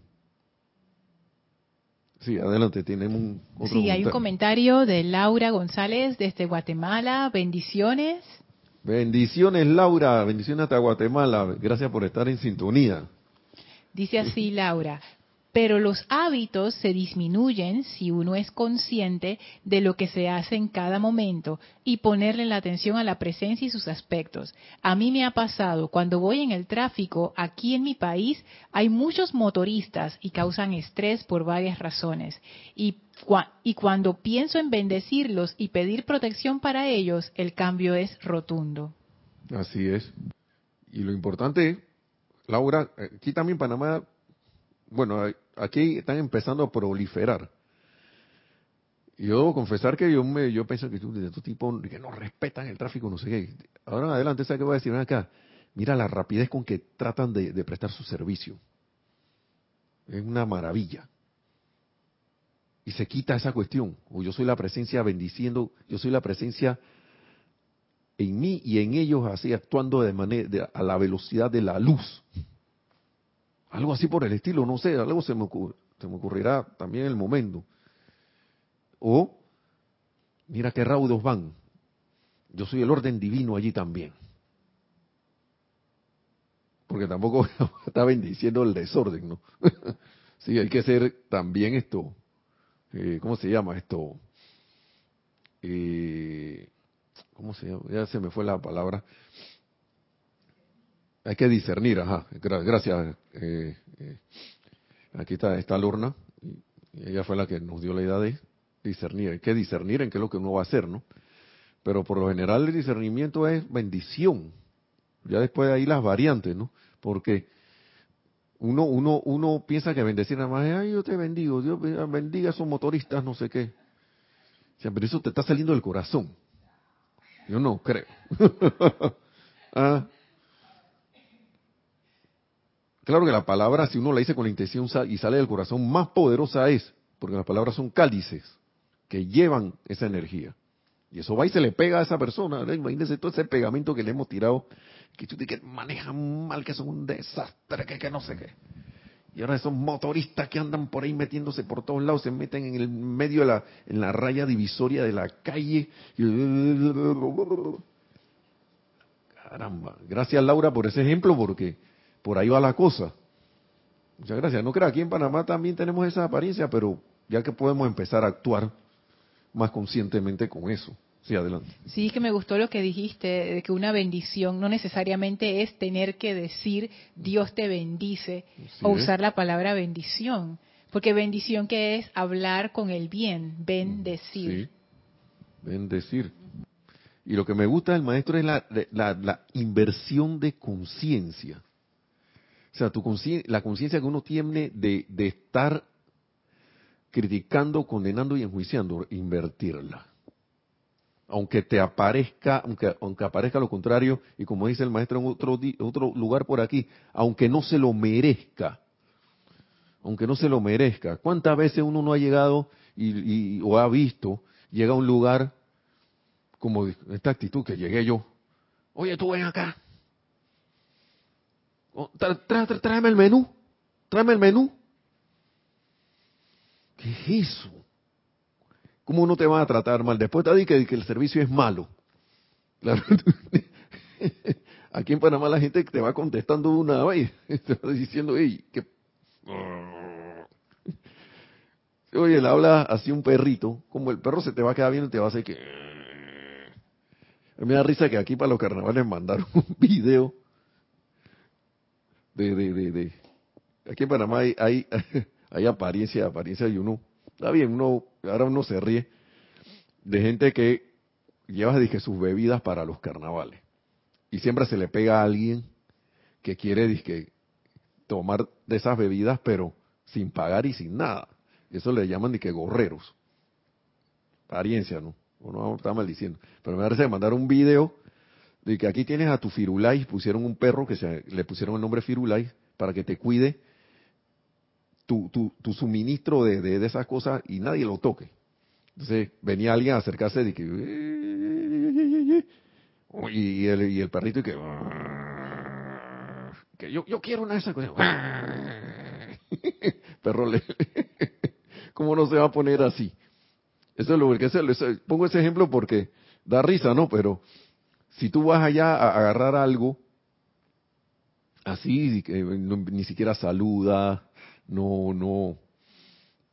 Sí, adelante, tenemos un Sí, hay un comentario de Laura González desde Guatemala. Bendiciones. Bendiciones, Laura. Bendiciones hasta Guatemala. Gracias por estar en sintonía. Dice así Laura, pero los hábitos se disminuyen si uno es consciente de lo que se hace en cada momento y ponerle la atención a la presencia y sus aspectos. A mí me ha pasado, cuando voy en el tráfico, aquí en mi país hay muchos motoristas y causan estrés por varias razones. Y, cuando pienso en bendecirlos y pedir protección para ellos, el cambio es rotundo. Así es. Y lo importante, Laura, eh, aquí también Panamá bueno, aquí están empezando a proliferar. Yo debo confesar que yo me, yo pienso que de estos tipos que no respetan el tráfico, no sé qué. Ahora en adelante, ¿sabes qué voy a decir? acá, mira la rapidez con que tratan de, prestar su servicio. Es una maravilla. Y se quita esa cuestión. O yo soy la presencia bendiciendo, yo soy la presencia en mí y en ellos así actuando de manera a la velocidad de la luz. Algo así por el estilo, no sé, algo se me, se me ocurrirá también en el momento. O, mira qué raudos van. Yo soy el orden divino allí también. Porque tampoco está bendiciendo el desorden, ¿no? sí, hay que ser también esto, eh, ¿cómo se llama esto? eh, ¿cómo se llama? Ya se me fue la palabra. Hay que discernir, ajá. Gracias. Eh, eh, aquí está, está Lorna. Ella fue la que nos dio la idea de discernir. Hay que discernir en qué es lo que uno va a hacer, ¿no? Pero por lo general el discernimiento es bendición. Ya después de ahí las variantes, ¿no? Porque uno, uno, uno piensa que bendecir nada más es, ay, yo te bendigo, Dios bendiga a esos motoristas, no sé qué. O pero eso te está saliendo del corazón. Yo no creo. ah. Claro que la palabra, si uno la dice con la intención y sale del corazón, más poderosa es, porque las palabras son cálices que llevan esa energía. Y eso va y se le pega a esa persona. Imagínense todo ese pegamento que le hemos tirado, que, que manejan mal, que son un desastre, que, no sé qué. Y ahora esos motoristas que andan por ahí metiéndose por todos lados, se meten en el medio de en la raya divisoria de la calle. Caramba. Gracias Laura por ese ejemplo, porque por ahí va la cosa. Muchas gracias. No creo, aquí en Panamá también tenemos esa apariencia, pero ya que podemos empezar a actuar más conscientemente con eso. Sí, adelante. Sí, que me gustó lo que dijiste, de que una bendición no necesariamente es tener que decir Dios te bendice o usar la palabra bendición, porque bendición que es hablar con el bien, bendecir. Sí, bendecir. Y lo que me gusta del maestro es la, la, inversión de conciencia. O sea, tu la conciencia que uno tiene de, de estar criticando, condenando y enjuiciando, invertirla. Aunque te aparezca, aunque, aunque aparezca lo contrario, y como dice el maestro en otro, otro lugar por aquí, aunque no se lo merezca, aunque no se lo merezca. ¿Cuántas veces uno no ha llegado y, o ha visto, llega a un lugar como esta actitud que llegué yo, oye, tú ven acá, tráeme el menú, tráeme el menú. ¿Qué es eso? ¿Cómo no te van a tratar mal? Después te dicho que, el servicio es malo. Aquí en Panamá la gente te va contestando una vez, te va diciendo, hey, que... Oye, le habla así un perrito, como el perro se te va a quedar viendo y te va a hacer que... Me da risa que aquí para los carnavales mandaron un video de, de, de, de... Aquí en Panamá hay, hay, hay apariencia, apariencia y uno Está bien, uno, ahora uno se ríe de gente que lleva dije, sus bebidas para los carnavales. Y siempre se le pega a alguien que quiere dije, tomar de esas bebidas, pero sin pagar y sin nada. Eso le llaman dije, gorreros. Apariencia, ¿no? Uno está maldiciendo. Pero me parece mandar un video de que aquí tienes a tu Firulais, pusieron un perro que se, le pusieron el nombre Firulais para que te cuide tu, tu, tu suministro de, de, esas cosas y nadie lo toque. Entonces venía alguien a acercarse y que... Y el, perrito y que... yo, yo quiero una de esas cosas. Perro, le, ¿cómo no se va a poner así? Eso es lo que se, pongo ese ejemplo porque da risa, ¿no? Pero si tú vas allá a agarrar algo así, que ni siquiera saluda, no, no,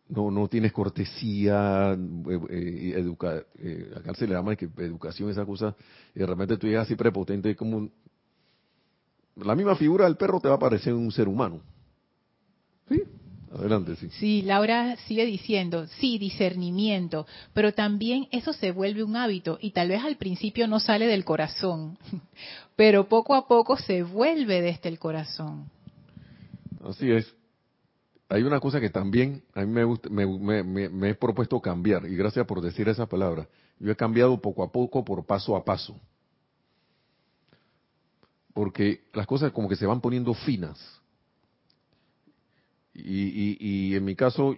no, no tienes cortesía, eh, eh educa, eh, acá se le llama que educación, esa cosa, y de repente tú llegas así prepotente, como la misma figura del perro te va a parecer un ser humano. ¿Sí? Adelante, sí. Sí, Laura sigue diciendo, sí, discernimiento, pero también eso se vuelve un hábito y tal vez al principio no sale del corazón, pero poco a poco se vuelve desde el corazón. Así es hay una cosa que también a mí me, gusta, me, he propuesto cambiar, y gracias por decir esa palabra. Yo he cambiado poco a poco, por paso a paso. Porque las cosas como que se van poniendo finas. Y, en mi caso,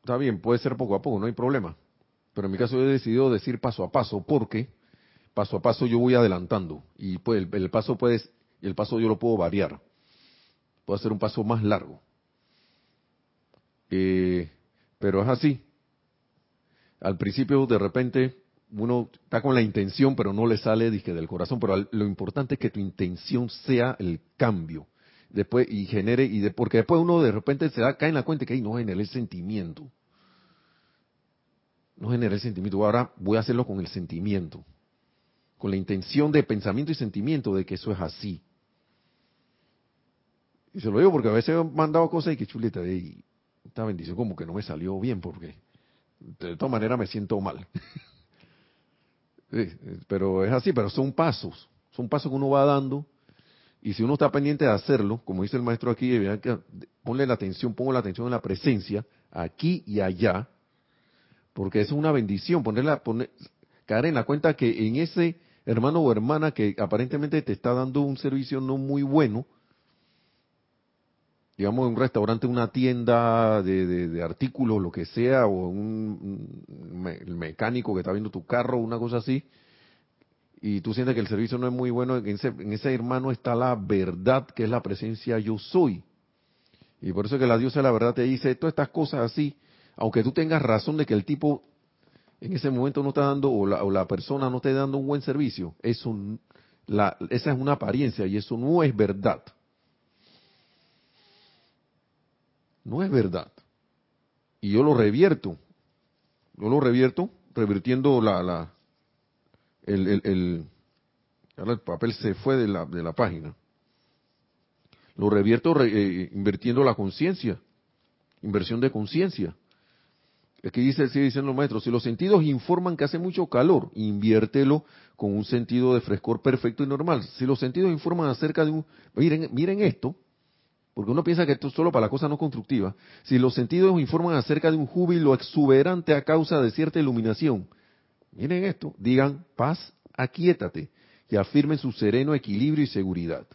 está bien, puede ser poco a poco, no hay problema. Pero en mi caso he decidido decir paso a paso, porque paso a paso yo voy adelantando. Y pues el, paso puede, el paso yo lo puedo variar. Puedo hacer un paso más largo eh, pero es así. Al principio, de repente, uno está con la intención, pero no le sale del corazón. Pero lo importante es que tu intención sea el cambio. Después, y genere, y de, porque después uno de repente se da, cae en la cuenta que no genera el sentimiento. no generé el sentimiento, ahora voy a hacerlo con el sentimiento, con la intención de pensamiento y sentimiento de que eso es así. Y se lo digo porque a veces he mandado cosas y que chuleta, y esta bendición como que no me salió bien porque de todas maneras me siento mal. pero es así, pero son pasos, son pasos que uno va dando y si uno está pendiente de hacerlo, como dice el maestro aquí, ponle la atención, pongo la atención en la presencia, aquí y allá, porque es una bendición, ponerla, poner, caer en la cuenta que en ese hermano o hermana que aparentemente te está dando un servicio no muy bueno, digamos, un restaurante, una tienda de, artículos, lo que sea, o un, mecánico que está viendo tu carro, una cosa así, y tú sientes que el servicio no es muy bueno, en ese, en ese hermano está la verdad, que es la presencia yo soy. Y por eso que la diosa de la verdad te dice todas estas cosas así, aunque tú tengas razón de que el tipo en ese momento no está dando, o la, o la persona no esté dando un buen servicio, eso, la, esa es una apariencia y eso no es verdad. No es verdad. Y yo lo revierto. Yo lo revierto, revirtiendo la, la el, papel se fue de la, de la página. Lo revierto eh, invirtiendo la conciencia, inversión de conciencia. Es dice, sigue diciendo el maestro, si los sentidos informan que hace mucho calor, inviértelo con un sentido de frescor perfecto y normal. Si los sentidos informan acerca de un, miren, miren esto, porque uno piensa que esto es solo para la cosa no constructiva. Si los sentidos informan acerca de un júbilo exuberante a causa de cierta iluminación, miren esto, digan paz, aquietate y afirmen su sereno equilibrio y seguridad.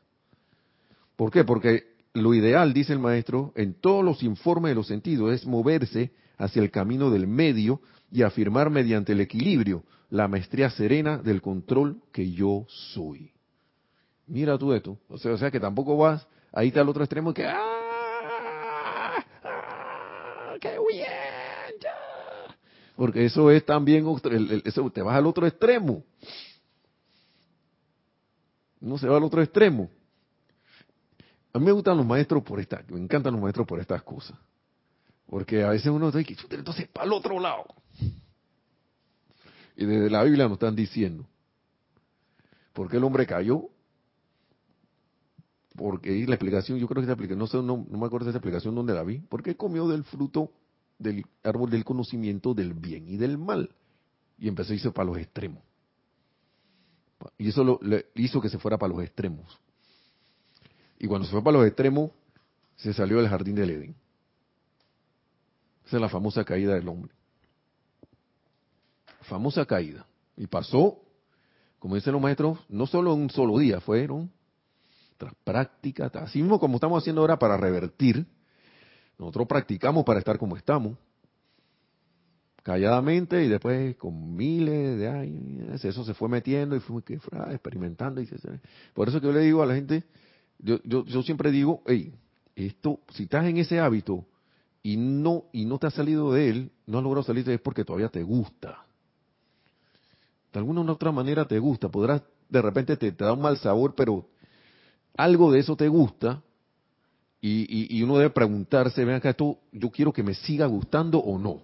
¿Por qué? Porque lo ideal, dice el maestro, en todos los informes de los sentidos es moverse hacia el camino del medio y afirmar mediante el equilibrio la maestría serena del control que yo soy. Mira tú esto, o sea, o sea que tampoco vas ahí está el otro extremo que ¡ah! ¡ah! ¡qué bien! Porque eso es también, eso, te vas al otro extremo. No se va al otro extremo. A mí me gustan los maestros por esta, me encantan los maestros por estas cosas. Porque a veces uno dice, entonces para el otro lado. Y desde la Biblia nos están diciendo, ¿por qué el hombre cayó? porque la explicación, yo creo que esa explicación, no sé, no, me acuerdo de esa explicación donde la vi, porque comió del fruto del árbol del conocimiento del bien y del mal. Y empezó a irse para los extremos. Y eso lo, le hizo que se fuera para los extremos. Y cuando se fue para los extremos, se salió del jardín del Edén. Esa es la famosa caída del hombre. Famosa caída. Y pasó, como dicen los maestros, no solo un solo día, fueron nuestras prácticas, así mismo como estamos haciendo ahora para revertir, nosotros practicamos para estar como estamos, calladamente y después con miles de años, eso se fue metiendo y fue experimentando. Y por eso que yo le digo a la gente, yo, yo, yo siempre digo, hey, esto, si estás en ese hábito y no, y no te has salido de él, no has logrado salir de él es porque todavía te gusta. De alguna u otra manera te gusta, podrás, de repente te, te da un mal sabor, pero algo de eso te gusta y, uno debe preguntarse, ven acá, esto yo quiero que me siga gustando o no.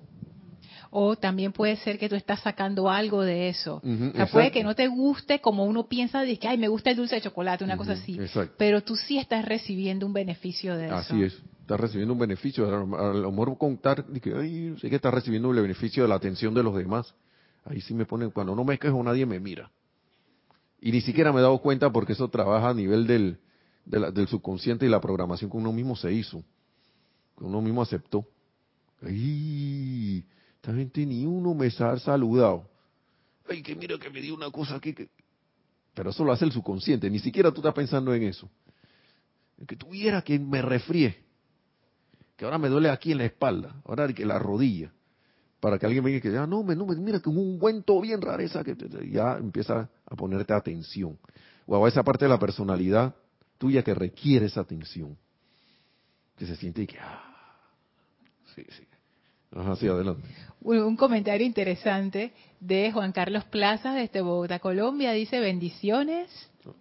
O también puede ser que tú estás sacando algo de eso. o sea, puede que no te guste como uno piensa de que, ay, me gusta el dulce de chocolate, una cosa así. Pero tú sí estás recibiendo un beneficio de eso. Así es, estás recibiendo un beneficio. A lo mejor contar, que, ay, sé que estás recibiendo el beneficio de la atención de los demás. Ahí sí me ponen, cuando no me quejo nadie me mira. Y ni siquiera me he dado cuenta porque eso trabaja a nivel del, del subconsciente y la programación que uno mismo se hizo, que uno mismo aceptó. ¡Ay! Esta gente ni uno me ha saludado. ¡Ay, que mira que me dio una cosa aquí! Que... Pero eso lo hace el subconsciente, ni siquiera tú estás pensando en eso. Que tuviera que me refríe, que ahora me duele aquí en la espalda, ahora que la rodilla para que alguien venga y que diga, ah, no, no, mira que un cuento bien rareza, que ya empieza a ponerte atención. O a esa parte de la personalidad tuya que requiere esa atención. Que se siente y que, ah, sí, sí. Ajá, sí, adelante. Un comentario interesante de Juan Carlos Plaza desde Bogotá, Colombia. Dice, bendiciones.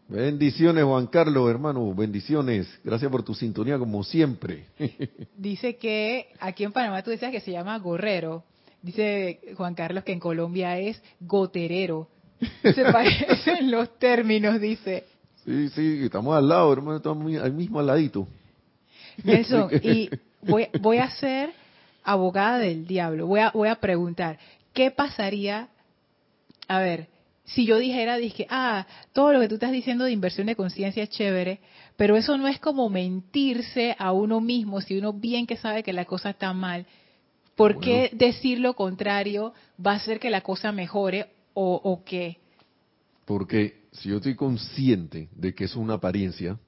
Bendiciones, Juan Carlos, hermano, bendiciones. Gracias por tu sintonía, como siempre. Dice que aquí en Panamá tú decías que se llama gorrero Dice Juan Carlos que en Colombia es goterero. Se parecen los términos, dice. Sí, sí, estamos al lado, hermano, estamos al mismo al ladito. Nelson, y voy, voy a ser abogada del diablo. Voy a, voy a preguntar, ¿qué pasaría? A ver, si yo dijera, dije, ah, todo lo que tú estás diciendo de inversión de conciencia es chévere, pero eso no es como mentirse a uno mismo si uno bien que sabe que la cosa está mal. ¿Por qué decir lo contrario va a hacer que la cosa mejore o, o qué? Porque si yo estoy consciente de que eso es una apariencia,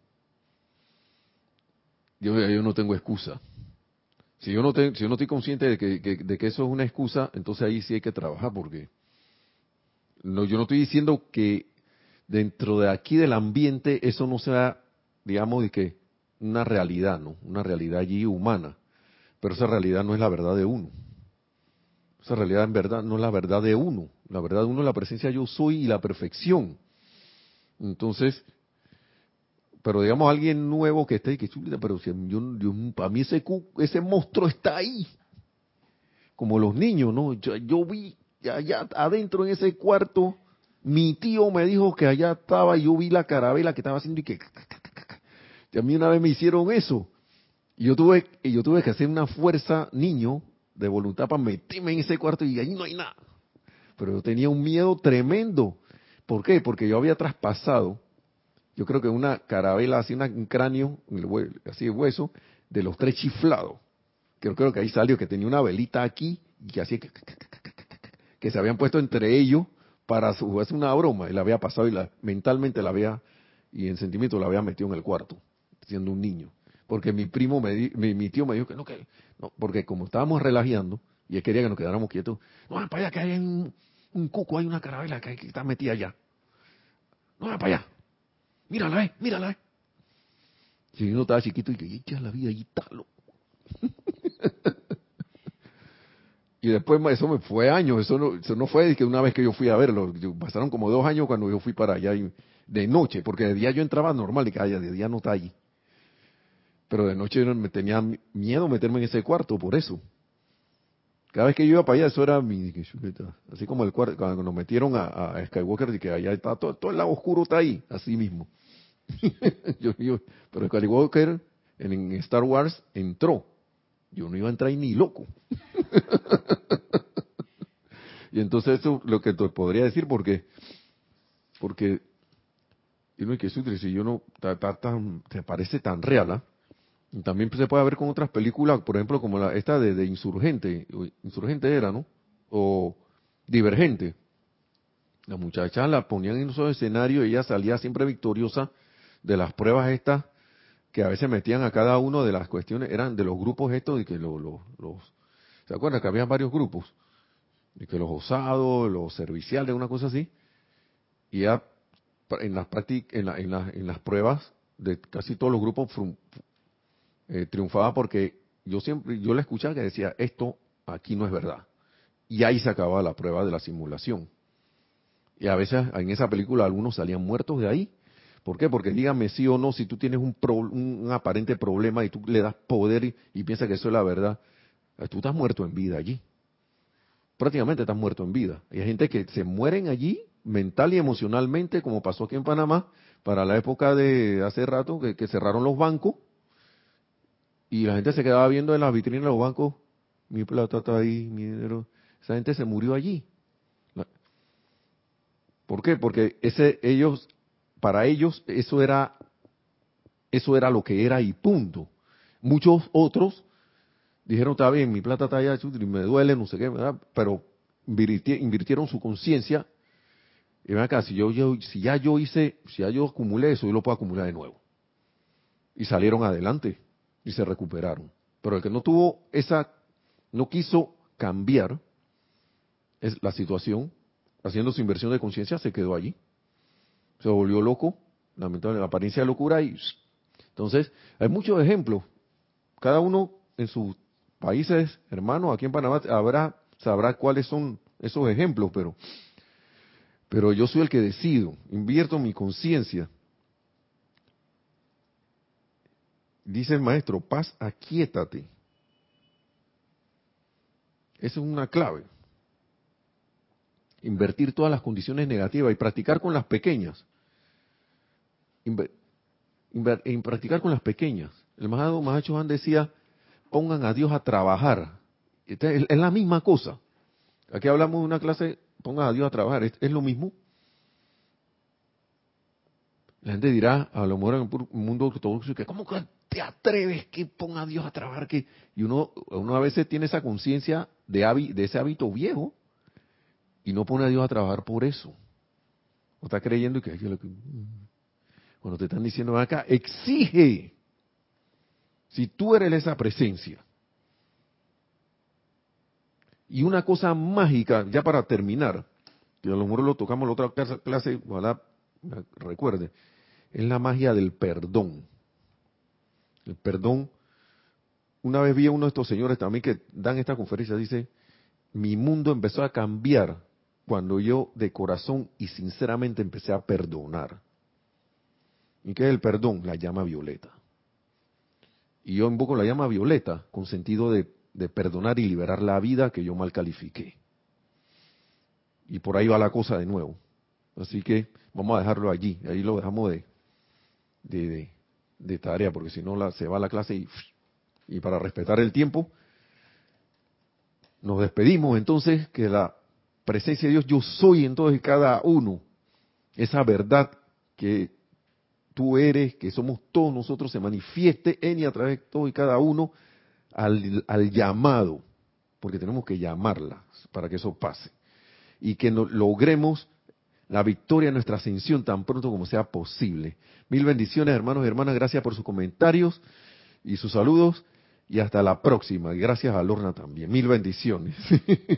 yo, no tengo excusa. Si yo no, si yo no estoy consciente de que, de que eso es una excusa, entonces ahí sí hay que trabajar porque no, yo no estoy diciendo que dentro de aquí del ambiente eso no sea, digamos, de que una realidad, ¿no? Una realidad allí humana. Pero esa realidad no es la verdad de uno. Esa realidad en verdad no es la verdad de uno. La verdad de uno es la presencia yo soy y la perfección. Entonces, pero digamos alguien nuevo que esté y que chulita, pero si yo, para mí ese ese monstruo está ahí. Como los niños, ¿no? Yo, yo vi allá adentro en ese cuarto, mi tío me dijo que allá estaba y yo vi la carabela que estaba haciendo y que y a mí una vez me hicieron eso. Y yo tuve, y yo tuve que hacer una fuerza niño de voluntad para meterme en ese cuarto y ahí no hay nada. Pero yo tenía un miedo tremendo. ¿Por qué? Porque yo había traspasado yo creo que una carabela, así un cráneo, así de hueso, de los tres chiflados. Creo, creo que ahí salió que tenía una velita aquí y que así que, se habían puesto entre ellos para jugarse una broma y la había pasado y la, mentalmente la había y en sentimiento la había metido en el cuarto siendo un niño porque mi primo me mi, tío me dijo que no que no porque como estábamos relajando y él quería que nos quedáramos quietos no para allá que hay un, un cuco hay una carabela que, que está metida allá no para allá mírala, eh, mírala. Eh. Si uno estaba chiquito y que echa la vida y talo. y después eso me fue años, eso no, eso no fue que una vez que yo fui a verlo, pasaron como dos años cuando yo fui para allá de noche, porque de día yo entraba normal y que de día no está allí. Pero de noche me tenía miedo meterme en ese cuarto por eso. Cada vez que yo iba para allá, eso era mi... Así como el cuando nos metieron a, Skywalker, y que allá está todo, todo el lado oscuro está ahí, así mismo. pero Skywalker en, Star Wars entró. Yo no iba a entrar ahí ni loco. y entonces eso lo que te podría decir porque porque y no que si yo no te parece tan real, ¿ah? También se puede ver con otras películas, por ejemplo, como la, esta de, Insurgente, Insurgente era, ¿no? O Divergente. La muchacha la ponían en esos escenarios y ella salía siempre victoriosa de las pruebas estas que a veces metían a cada uno de las cuestiones, eran de los grupos estos y que los, ¿se acuerdan que había varios grupos? Y que los osados, los serviciales, una cosa así. Y ya en las, en, en, en las pruebas de casi todos los grupos eh, triunfaba porque yo siempre, yo le escuchaba que decía, esto aquí no es verdad. Y ahí se acababa la prueba de la simulación. Y a veces en esa película algunos salían muertos de ahí. ¿Por qué? Porque dígame sí o no, si tú tienes un, un, aparente problema y tú le das poder y, y piensas que eso es la verdad, eh, tú estás muerto en vida allí. Prácticamente estás muerto en vida. Y hay gente que se mueren allí mental y emocionalmente, como pasó aquí en Panamá, para la época de hace rato que cerraron los bancos y la gente se quedaba viendo en las vitrinas de los bancos, mi plata está ahí, mi dinero. Esa gente se murió allí. ¿Por qué? Porque ese ellos para ellos eso era eso era lo que era y punto. Muchos otros dijeron, está bien, mi plata está allá, me duele, no sé qué, ¿verdad? pero invirtieron su conciencia y ven acá, si yo, yo, si ya yo hice, si ya yo acumulé eso, yo lo puedo acumular de nuevo. Y salieron adelante y se recuperaron. Pero el que no tuvo esa, no quiso cambiar la situación, haciendo su inversión de conciencia, se quedó allí. Se volvió loco, lamentablemente, la apariencia de locura y... Entonces, hay muchos ejemplos. Cada uno en sus países, hermanos, aquí en Panamá, habrá, sabrá cuáles son esos ejemplos, pero, pero yo soy el que decido, invierto mi conciencia Dice el maestro, paz, aquíétate. Esa es una clave. Invertir todas las condiciones negativas y practicar con las pequeñas. Inver, practicar con las pequeñas. El Mahado Mahacho Han decía, pongan a Dios a trabajar. Es la misma cosa. Aquí hablamos de una clase, pongan a Dios a trabajar. Es, lo mismo. La gente dirá, a lo mejor en el mundo ortodoxo, que ¿cómo te atreves que ponga a Dios a trabajar? que Y uno, uno a veces tiene esa conciencia de, de ese hábito viejo y no pone a Dios a trabajar por eso. O está creyendo que, que cuando te están diciendo acá, exige si tú eres esa presencia. Y una cosa mágica, ya para terminar, que a lo mejor lo tocamos en la otra clase, ojalá recuerde, es la magia del perdón. El perdón. Una vez vi a uno de estos señores también que dan esta conferencia, dice, mi mundo empezó a cambiar cuando yo de corazón y sinceramente empecé a perdonar. ¿Y qué es el perdón? La llama violeta. Y yo invoco la llama violeta con sentido de, perdonar y liberar la vida que yo mal califiqué. Y por ahí va la cosa de nuevo. Así que vamos a dejarlo allí. Ahí lo dejamos de, de, tarea, porque si no la, se va la clase y, y para respetar el tiempo, nos despedimos entonces que la presencia de Dios yo soy en todos y cada uno. Esa verdad que tú eres, que somos todos nosotros, se manifieste en y a través de todos y cada uno al, llamado, porque tenemos que llamarla para que eso pase. Y que logremos la victoria en nuestra ascensión tan pronto como sea posible. Mil bendiciones, hermanos y hermanas. Gracias por sus comentarios y sus saludos. Y hasta la próxima. Gracias a Lorna también. Mil bendiciones.